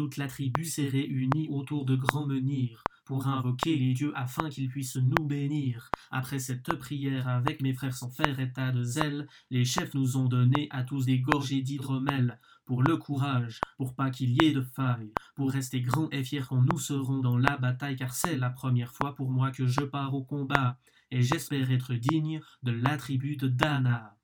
Toute la tribu s'est réunie autour de grands menhirs pour invoquer les dieux afin qu'ils puissent nous bénir. Après cette prière avec mes frères sans faire état de zèle, les chefs nous ont donné à tous des gorgées d'hydromel pour le courage, pour pas qu'il y ait de faille, pour rester grands et fiers quand nous serons dans la bataille, car c'est la première fois pour moi que je pars au combat, et j'espère être digne de la tribu de Dana.